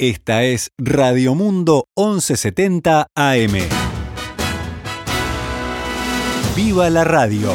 Esta es Radio Mundo 1170 AM. ¡Viva la radio!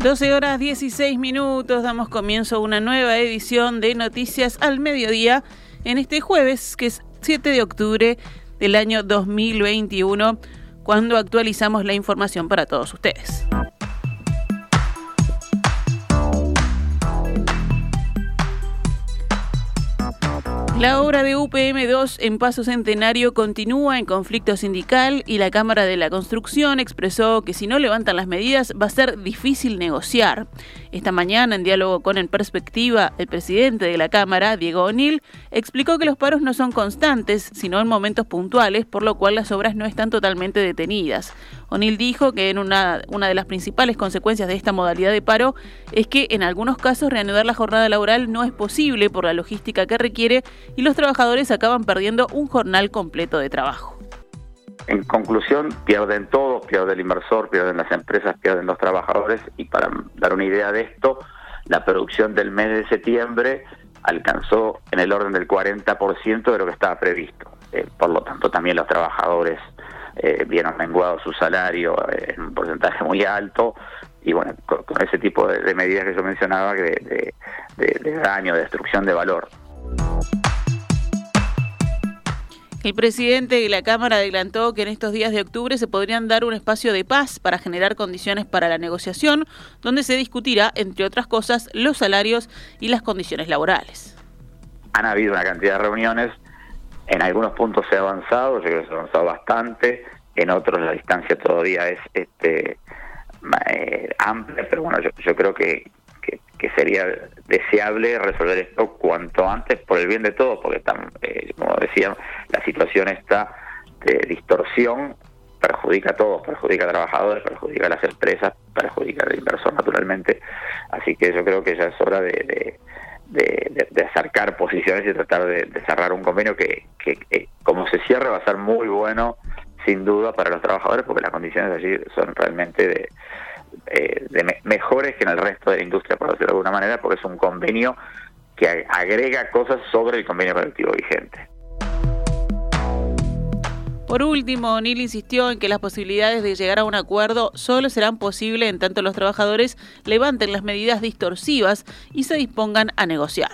Doce horas 16 minutos, damos comienzo a una nueva edición de Noticias al Mediodía en este jueves, que es 7 de octubre del año 2021, cuando actualizamos la información para todos ustedes. La obra de UPM2 en Paso Centenario continúa en conflicto sindical y la Cámara de la Construcción expresó que si no levantan las medidas va a ser difícil negociar. Esta mañana, en diálogo con En Perspectiva, el presidente de la Cámara, Diego O'Neill, explicó que los paros no son constantes, sino en momentos puntuales, por lo cual las obras no están totalmente detenidas. O'Neill dijo que en una, una de las principales consecuencias de esta modalidad de paro es que en algunos casos reanudar la jornada laboral no es posible por la logística que requiere y los trabajadores acaban perdiendo un jornal completo de trabajo. En conclusión, pierden todos, pierde el inversor, pierden las empresas, pierden los trabajadores y para dar una idea de esto, la producción del mes de septiembre alcanzó en el orden del 40% de lo que estaba previsto. Eh, por lo tanto, también los trabajadores eh, vieron menguado su salario en un porcentaje muy alto y bueno, con, ese tipo de, medidas que yo mencionaba de, de daño, de destrucción de valor. El presidente de la Cámara adelantó que en estos días de octubre se podrían dar un espacio de paz para generar condiciones para la negociación, donde se discutirá, entre otras cosas, los salarios y las condiciones laborales. Han habido una cantidad de reuniones, en algunos puntos se ha avanzado, yo creo que se ha avanzado bastante, en otros la distancia todavía es este eh, amplia, pero bueno, yo, yo creo que, que, sería deseable resolver esto cuanto antes por el bien de todos, porque están, eh, como decía, la situación está de distorsión perjudica a todos, perjudica a trabajadores, perjudica a las empresas, perjudica al inversor naturalmente, así que yo creo que ya es hora de, de, acercar posiciones y tratar de, cerrar un convenio que, que, como se cierre va a ser muy bueno sin duda para los trabajadores porque las condiciones allí son realmente de, eh, de mejores que en el resto de la industria, por decirlo de alguna manera, porque es un convenio que agrega cosas sobre el convenio colectivo vigente. Por último, O'Neill insistió en que las posibilidades de llegar a un acuerdo solo serán posibles en tanto los trabajadores levanten las medidas distorsivas y se dispongan a negociar.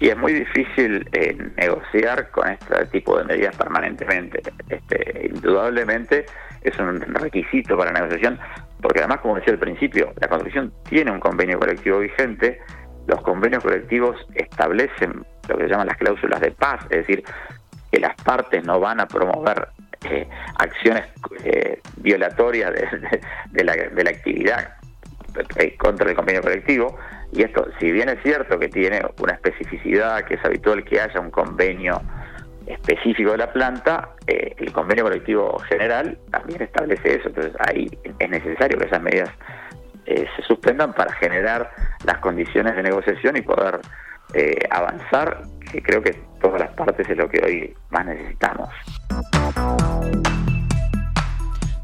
Y es muy difícil eh, negociar con este tipo de medidas permanentemente. Este, indudablemente es un requisito para la negociación, porque además, como decía al principio, la Constitución tiene un convenio colectivo vigente, los convenios colectivos establecen lo que se llaman las cláusulas de paz, es decir, que las partes no van a promover eh, acciones eh, violatorias de, la, de la actividad eh, contra el convenio colectivo, y esto, si bien es cierto que tiene una especificidad, que es habitual que haya un convenio específico de la planta, eh, el convenio colectivo general también establece eso. Entonces ahí es necesario que esas medidas eh, se suspendan para generar las condiciones de negociación y poder eh, avanzar, que creo que todas las partes es lo que hoy más necesitamos.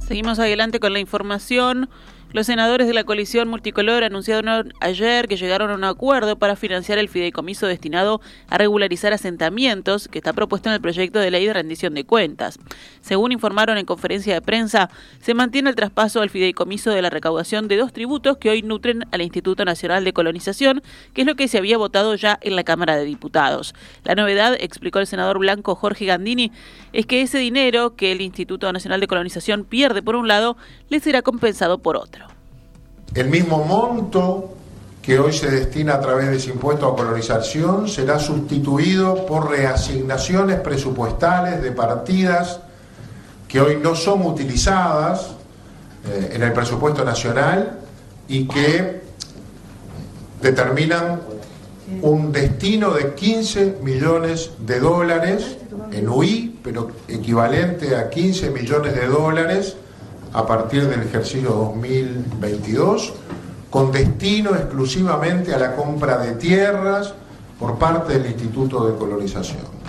Seguimos adelante con la información. Los senadores de la coalición multicolor anunciaron ayer que llegaron a un acuerdo para financiar el fideicomiso destinado a regularizar asentamientos que está propuesto en el proyecto de ley de rendición de cuentas. Según informaron en conferencia de prensa, se mantiene el traspaso al fideicomiso de la recaudación de dos tributos que hoy nutren al Instituto Nacional de Colonización, que es lo que se había votado ya en la Cámara de Diputados. La novedad, explicó el senador blanco Jorge Gandini, es que ese dinero que el Instituto Nacional de Colonización pierde por un lado, le será compensado por otro. El mismo monto que hoy se destina a través de ese impuesto a colonización será sustituido por reasignaciones presupuestales de partidas que hoy no son utilizadas eh, en el presupuesto nacional y que determinan un destino de 15 millones de dólares en UI, pero equivalente a 15 millones de dólares a partir del ejercicio 2022, con destino exclusivamente a la compra de tierras por parte del Instituto de Colonización.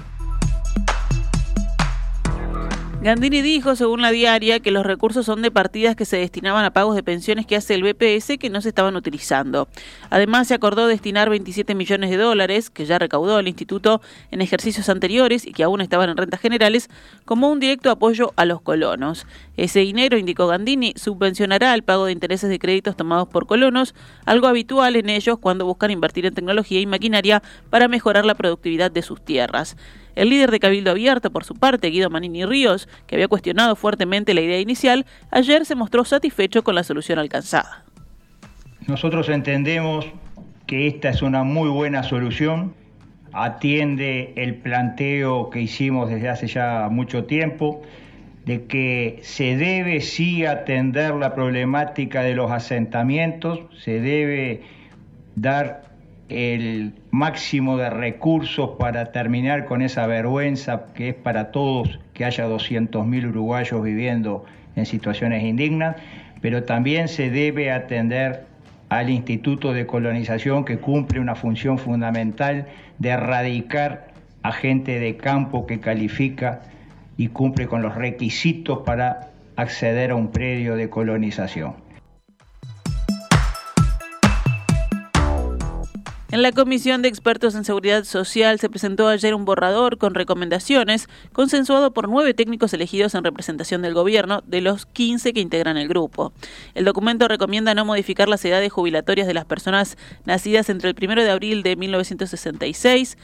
Gandini dijo, según la diaria, que los recursos son de partidas que se destinaban a pagos de pensiones que hace el BPS que no se estaban utilizando. Además, se acordó destinar 27 millones de dólares, que ya recaudó el instituto en ejercicios anteriores y que aún estaban en rentas generales, como un directo apoyo a los colonos. Ese dinero, indicó Gandini, subvencionará el pago de intereses de créditos tomados por colonos, algo habitual en ellos cuando buscan invertir en tecnología y maquinaria para mejorar la productividad de sus tierras. El líder de Cabildo Abierto, por su parte, Guido Manini Ríos, que había cuestionado fuertemente la idea inicial, ayer se mostró satisfecho con la solución alcanzada. Nosotros entendemos que esta es una muy buena solución, atiende el planteo que hicimos desde hace ya mucho tiempo, de que se debe sí atender la problemática de los asentamientos, se debe dar el máximo de recursos para terminar con esa vergüenza que es para todos que haya 200.000 uruguayos viviendo en situaciones indignas, pero también se debe atender al Instituto de Colonización que cumple una función fundamental de erradicar a gente de campo que califica y cumple con los requisitos para acceder a un predio de colonización. En la Comisión de Expertos en Seguridad Social se presentó ayer un borrador con recomendaciones consensuado por nueve técnicos elegidos en representación del gobierno de los 15 que integran el grupo. El documento recomienda no modificar las edades jubilatorias de las personas nacidas entre el 1 de abril de 1966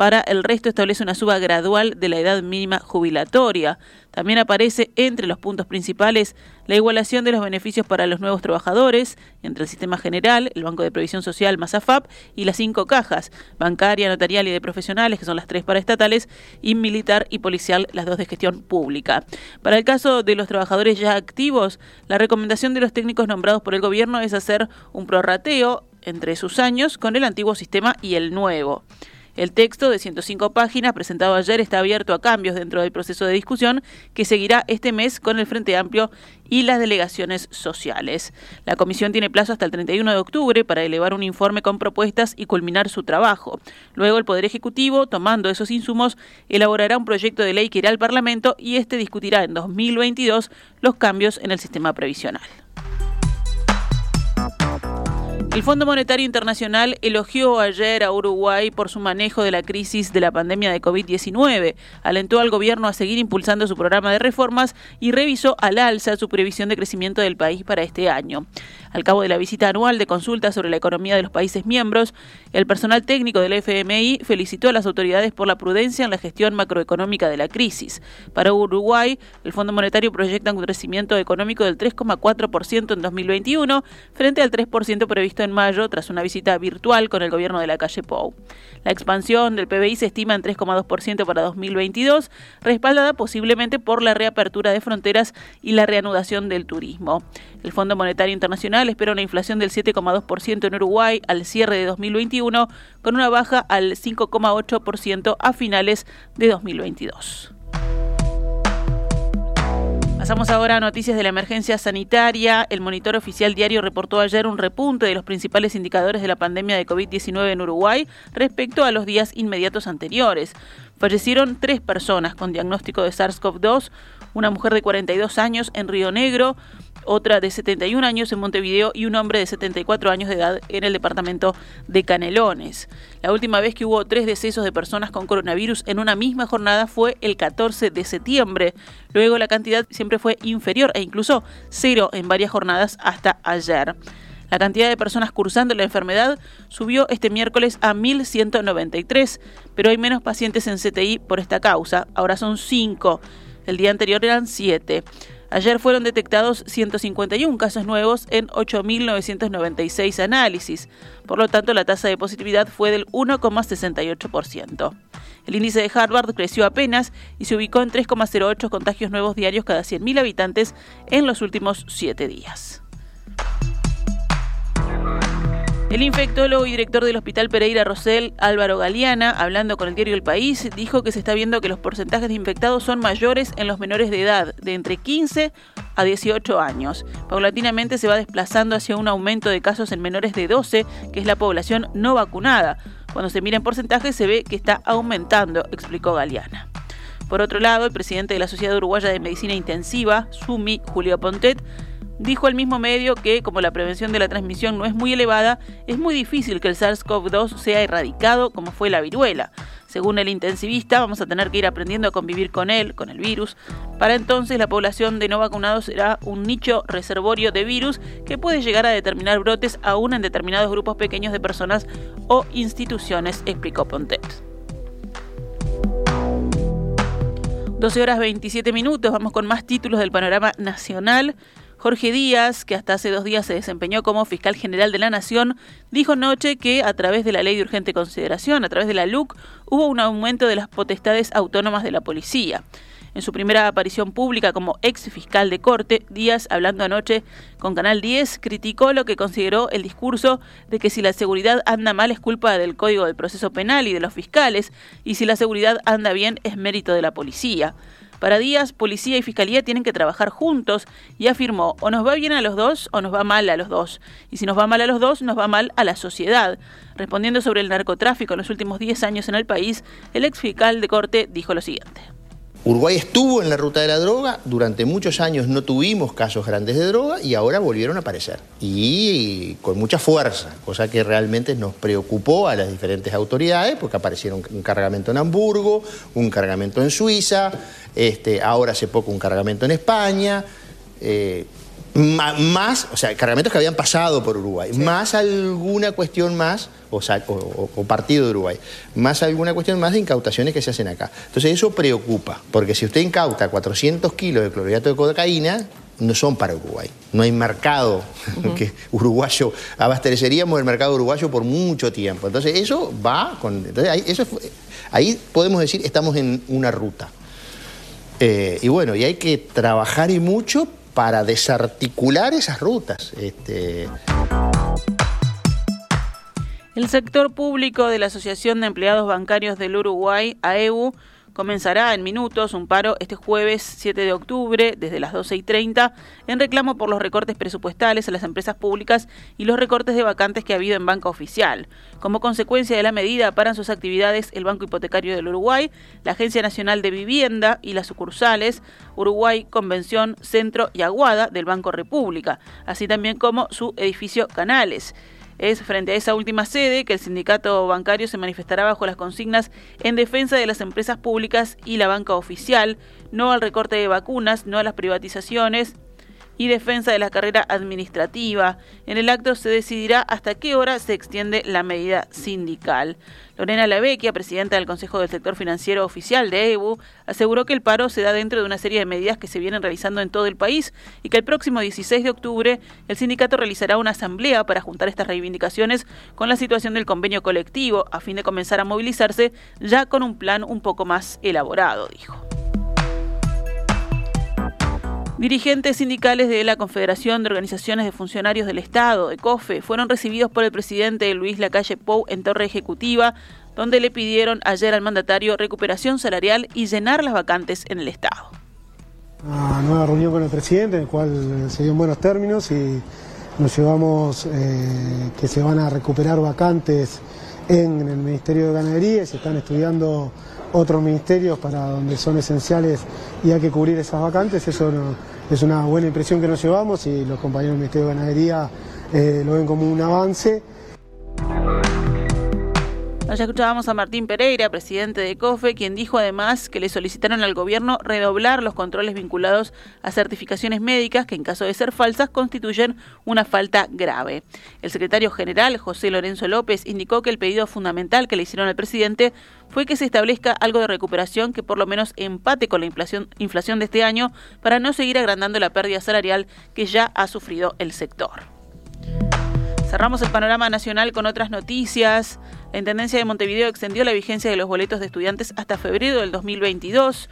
para el resto establece una suba gradual de la edad mínima jubilatoria. También aparece entre los puntos principales la igualación de los beneficios para los nuevos trabajadores entre el sistema general, el Banco de Previsión Social más AFAP y las cinco cajas, bancaria, notarial y de profesionales, que son las tres paraestatales, y militar y policial, las dos de gestión pública. Para el caso de los trabajadores ya activos, la recomendación de los técnicos nombrados por el gobierno es hacer un prorrateo entre sus años con el antiguo sistema y el nuevo. El texto de 105 páginas presentado ayer está abierto a cambios dentro del proceso de discusión que seguirá este mes con el Frente Amplio y las delegaciones sociales. La comisión tiene plazo hasta el 31 de octubre para elevar un informe con propuestas y culminar su trabajo. Luego el Poder Ejecutivo, tomando esos insumos, elaborará un proyecto de ley que irá al Parlamento y este discutirá en 2022 los cambios en el sistema previsional. El Fondo Monetario Internacional elogió ayer a Uruguay por su manejo de la crisis de la pandemia de COVID-19, alentó al gobierno a seguir impulsando su programa de reformas y revisó al alza su previsión de crecimiento del país para este año. Al cabo de la visita anual de consulta sobre la economía de los países miembros, el personal técnico del FMI felicitó a las autoridades por la prudencia en la gestión macroeconómica de la crisis. Para Uruguay, el Fondo Monetario proyecta un crecimiento económico del 3,4% en 2021 frente al 3% previsto en mayo tras una visita virtual con el gobierno de la calle Pou. La expansión del PBI se estima en 3,2% para 2022, respaldada posiblemente por la reapertura de fronteras y la reanudación del turismo. El Fondo Monetario Internacional espera una inflación del 7,2% en Uruguay al cierre de 2021, con una baja al 5,8% a finales de 2022. Pasamos ahora a noticias de la emergencia sanitaria. El monitor oficial diario reportó ayer un repunte de los principales indicadores de la pandemia de COVID-19 en Uruguay respecto a los días inmediatos anteriores. Fallecieron tres personas con diagnóstico de SARS-CoV-2, una mujer de 42 años en Río Negro, otra de 71 años en Montevideo y un hombre de 74 años de edad en el departamento de Canelones. La última vez que hubo tres decesos de personas con coronavirus en una misma jornada fue el 14 de septiembre. Luego la cantidad siempre fue inferior e incluso cero en varias jornadas hasta ayer. La cantidad de personas cursando la enfermedad subió este miércoles a 1.193, pero hay menos pacientes en CTI por esta causa. Ahora son 5. El día anterior eran 7. Ayer fueron detectados 151 casos nuevos en 8.996 análisis. Por lo tanto, la tasa de positividad fue del 1,68%. El índice de Harvard creció apenas y se ubicó en 3,08 contagios nuevos diarios cada 100.000 habitantes en los últimos siete días. El infectólogo y director del Hospital Pereira Rosell, Álvaro Galeana, hablando con el diario El País, dijo que se está viendo que los porcentajes de infectados son mayores en los menores de edad, de entre 15 a 18 años. Paulatinamente se va desplazando hacia un aumento de casos en menores de 12, que es la población no vacunada. Cuando se mira en porcentajes se ve que está aumentando, explicó Galeana. Por otro lado, el presidente de la Sociedad Uruguaya de Medicina Intensiva, SUMI, Julio Pontet, dijo al mismo medio que, como la prevención de la transmisión no es muy elevada, es muy difícil que el SARS-CoV-2 sea erradicado como fue la viruela. Según el intensivista, vamos a tener que ir aprendiendo a convivir con él, con el virus. Para entonces, la población de no vacunados será un nicho reservorio de virus que puede llegar a determinar brotes aún en determinados grupos pequeños de personas o instituciones, explicó Pontet. 12 horas 27 minutos, vamos con más títulos del panorama nacional. Jorge Díaz, que hasta hace dos días se desempeñó como fiscal general de la Nación, dijo anoche que a través de la ley de urgente consideración, a través de la LUC, hubo un aumento de las potestades autónomas de la policía. En su primera aparición pública como ex fiscal de corte, Díaz, hablando anoche con Canal 10, criticó lo que consideró el discurso de que si la seguridad anda mal es culpa del Código del Proceso Penal y de los fiscales, y si la seguridad anda bien es mérito de la policía. Para Díaz, policía y fiscalía tienen que trabajar juntos y afirmó, o nos va bien a los dos o nos va mal a los dos. Y si nos va mal a los dos, nos va mal a la sociedad. Respondiendo sobre el narcotráfico en los últimos 10 años en el país, el ex fiscal de corte dijo lo siguiente. Uruguay estuvo en la ruta de la droga, durante muchos años no tuvimos casos grandes de droga y ahora volvieron a aparecer. Y con mucha fuerza, cosa que realmente nos preocupó a las diferentes autoridades, porque aparecieron un cargamento en Hamburgo, un cargamento en Suiza, este, ahora hace poco un cargamento en España. Eh, más, o sea, cargamentos que habían pasado por Uruguay, más alguna cuestión más, o, o, partido de Uruguay, más alguna cuestión más de incautaciones que se hacen acá. Entonces eso preocupa, porque si usted incauta 400 kilos de clorhidrato de cocaína, no son para Uruguay. No hay mercado que uruguayo, abasteceríamos el mercado uruguayo por mucho tiempo. Entonces eso va con... Entonces ahí, eso, ahí podemos decir, estamos en una ruta. Eh, y bueno, y hay que trabajar y mucho para desarticular esas rutas. Este... El sector público de la Asociación de Empleados Bancarios del Uruguay, AEU, Comenzará en minutos un paro este jueves 7 de octubre desde las 12 y 30 en reclamo por los recortes presupuestales a las empresas públicas y los recortes de vacantes que ha habido en banca oficial. Como consecuencia de la medida, paran sus actividades el Banco Hipotecario del Uruguay, la Agencia Nacional de Vivienda y las sucursales Uruguay, Convención, Centro y Aguada del Banco República, así también como su edificio Canales. Es frente a esa última sede que el sindicato bancario se manifestará bajo las consignas en defensa de las empresas públicas y la banca oficial, no al recorte de vacunas, no a las privatizaciones y defensa de la carrera administrativa. En el acto se decidirá hasta qué hora se extiende la medida sindical. Lorena Lavecchia, presidenta del Consejo del Sector Financiero Oficial de EBU, aseguró que el paro se da dentro de una serie de medidas que se vienen realizando en todo el país y que el próximo 16 de octubre el sindicato realizará una asamblea para juntar estas reivindicaciones con la situación del convenio colectivo a fin de comenzar a movilizarse ya con un plan un poco más elaborado, dijo. Dirigentes sindicales de la Confederación de Organizaciones de Funcionarios del Estado, de COFE, fueron recibidos por el presidente Luis Lacalle Pou en Torre Ejecutiva, donde le pidieron ayer al mandatario recuperación salarial y llenar las vacantes en el Estado. Una nueva reunión con el presidente, en la cual se dio en buenos términos y nos llevamos eh, que se van a recuperar vacantes en el Ministerio de Ganadería y se están estudiando otros ministerios para donde son esenciales y hay que cubrir esas vacantes. Eso es una buena impresión que nos llevamos y los compañeros del Ministerio de Ganadería eh, lo ven como un avance. Ya escuchábamos a Martín Pereira, presidente de COFE, quien dijo además que le solicitaron al gobierno redoblar los controles vinculados a certificaciones médicas que en caso de ser falsas constituyen una falta grave. El secretario general, José Lorenzo López, indicó que el pedido fundamental que le hicieron al presidente fue que se establezca algo de recuperación que por lo menos empate con la inflación, inflación de este año para no seguir agrandando la pérdida salarial que ya ha sufrido el sector. Cerramos el panorama nacional con otras noticias. La Intendencia de Montevideo extendió la vigencia de los boletos de estudiantes hasta febrero del 2022.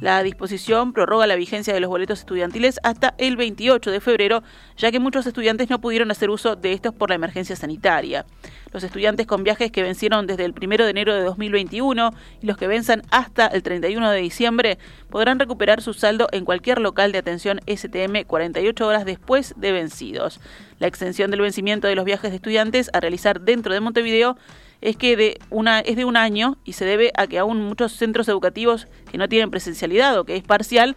La disposición prorroga la vigencia de los boletos estudiantiles hasta el 28 de febrero, ya que muchos estudiantes no pudieron hacer uso de estos por la emergencia sanitaria. Los estudiantes con viajes que vencieron desde el 1 de enero de 2021 y los que venzan hasta el 31 de diciembre podrán recuperar su saldo en cualquier local de atención STM 48 horas después de vencidos. La extensión del vencimiento de los viajes de estudiantes a realizar dentro de Montevideo es que de una, es de un año y se debe a que aún muchos centros educativos que no tienen presencialidad o que es parcial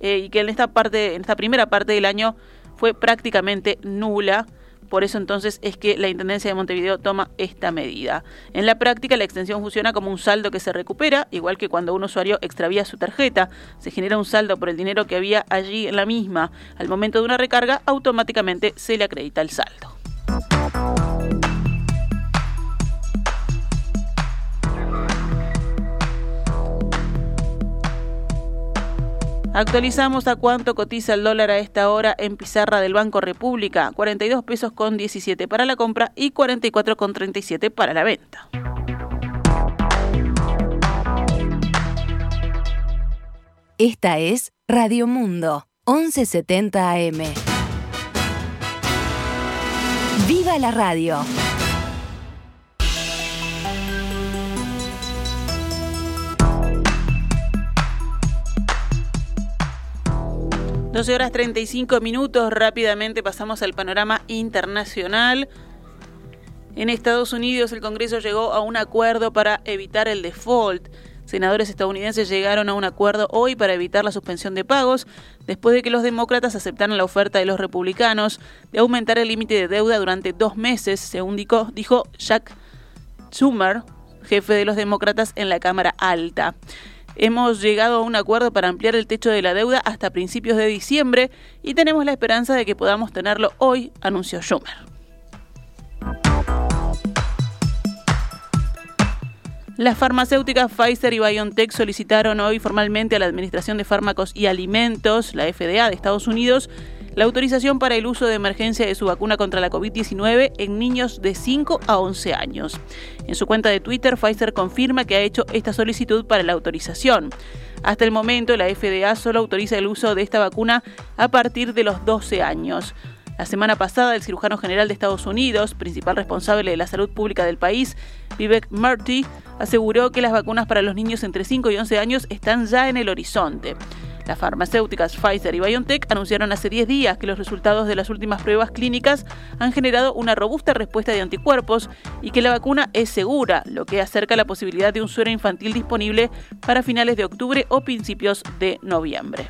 eh, y que en esta parte, en esta primera parte del año fue prácticamente nula. Por eso entonces es que la Intendencia de Montevideo toma esta medida. En la práctica la extensión funciona como un saldo que se recupera, igual que cuando un usuario extravía su tarjeta, se genera un saldo por el dinero que había allí en la misma. Al momento de una recarga automáticamente se le acredita el saldo. Actualizamos a cuánto cotiza el dólar a esta hora en pizarra del Banco República, 42 pesos con 17 para la compra y 44 con 37 para la venta. Esta es Radio Mundo, 1170 AM. ¡Viva la radio! 12 horas 35 minutos, rápidamente pasamos al panorama internacional. En Estados Unidos el Congreso llegó a un acuerdo para evitar el default. Senadores estadounidenses llegaron a un acuerdo hoy para evitar la suspensión de pagos, después de que los demócratas aceptaran la oferta de los republicanos de aumentar el límite de deuda durante dos meses, según dijo, dijo Jack Schumer, jefe de los demócratas en la Cámara Alta. Hemos llegado a un acuerdo para ampliar el techo de la deuda hasta principios de diciembre y tenemos la esperanza de que podamos tenerlo hoy, anunció Schumer. Las farmacéuticas Pfizer y BioNTech solicitaron hoy formalmente a la Administración de Fármacos y Alimentos, la FDA de Estados Unidos, la autorización para el uso de emergencia de su vacuna contra la COVID-19 en niños de 5 a 11 años. En su cuenta de Twitter, Pfizer confirma que ha hecho esta solicitud para la autorización. Hasta el momento, la FDA solo autoriza el uso de esta vacuna a partir de los 12 años. La semana pasada, el cirujano general de Estados Unidos, principal responsable de la salud pública del país, Vivek Murthy, aseguró que las vacunas para los niños entre 5 y 11 años están ya en el horizonte. Las farmacéuticas Pfizer y BioNTech anunciaron hace 10 días que los resultados de las últimas pruebas clínicas han generado una robusta respuesta de anticuerpos y que la vacuna es segura, lo que acerca la posibilidad de un suero infantil disponible para finales de octubre o principios de noviembre.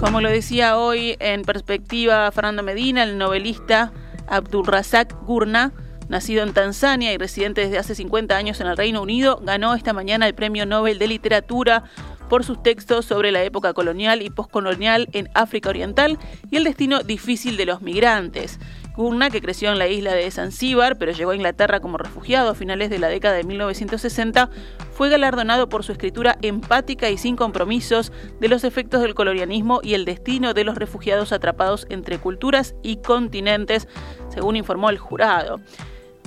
Como lo decía hoy en perspectiva Fernando Medina, el novelista Abdulrazak Gurna nacido en Tanzania y residente desde hace 50 años en el Reino Unido, ganó esta mañana el Premio Nobel de Literatura por sus textos sobre la época colonial y postcolonial en África Oriental y el destino difícil de los migrantes. Gurna, que creció en la isla de Zanzíbar, pero llegó a Inglaterra como refugiado a finales de la década de 1960, fue galardonado por su escritura empática y sin compromisos de los efectos del colonialismo y el destino de los refugiados atrapados entre culturas y continentes, según informó el jurado.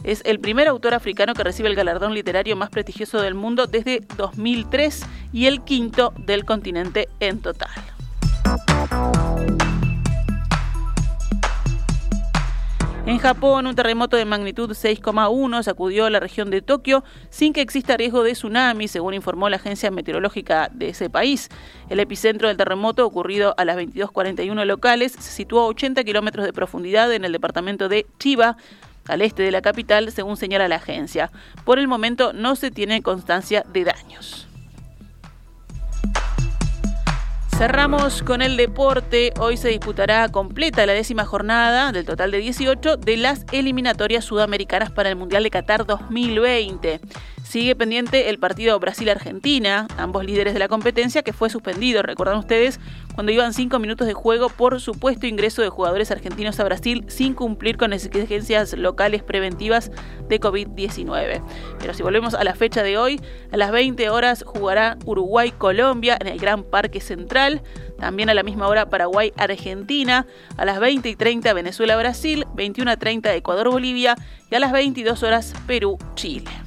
Es el primer autor africano que recibe el galardón literario más prestigioso del mundo desde 2003 y el quinto del continente en total. En Japón, un terremoto de magnitud 6,1 sacudió la región de Tokio sin que exista riesgo de tsunami, según informó la agencia meteorológica de ese país. El epicentro del terremoto, ocurrido a las 22.41 locales, se situó a 80 kilómetros de profundidad en el departamento de Chiba, al este de la capital, según señala la agencia. Por el momento no se tiene constancia de daños. Cerramos con el deporte. Hoy se disputará completa la décima jornada del total de 18 de las eliminatorias sudamericanas para el Mundial de Qatar 2020. Sigue pendiente el partido Brasil-Argentina, ambos líderes de la competencia, que fue suspendido, recuerdan ustedes, cuando iban cinco minutos de juego por supuesto ingreso de jugadores argentinos a Brasil sin cumplir con exigencias locales preventivas de COVID-19. Pero si volvemos a la fecha de hoy, a las 20 horas jugará Uruguay-Colombia en el Gran Parque Central. También a la misma hora Paraguay-Argentina, a las 20 y 30 Venezuela-Brasil, 21 a 30 Ecuador-Bolivia y a las 22 horas Perú-Chile.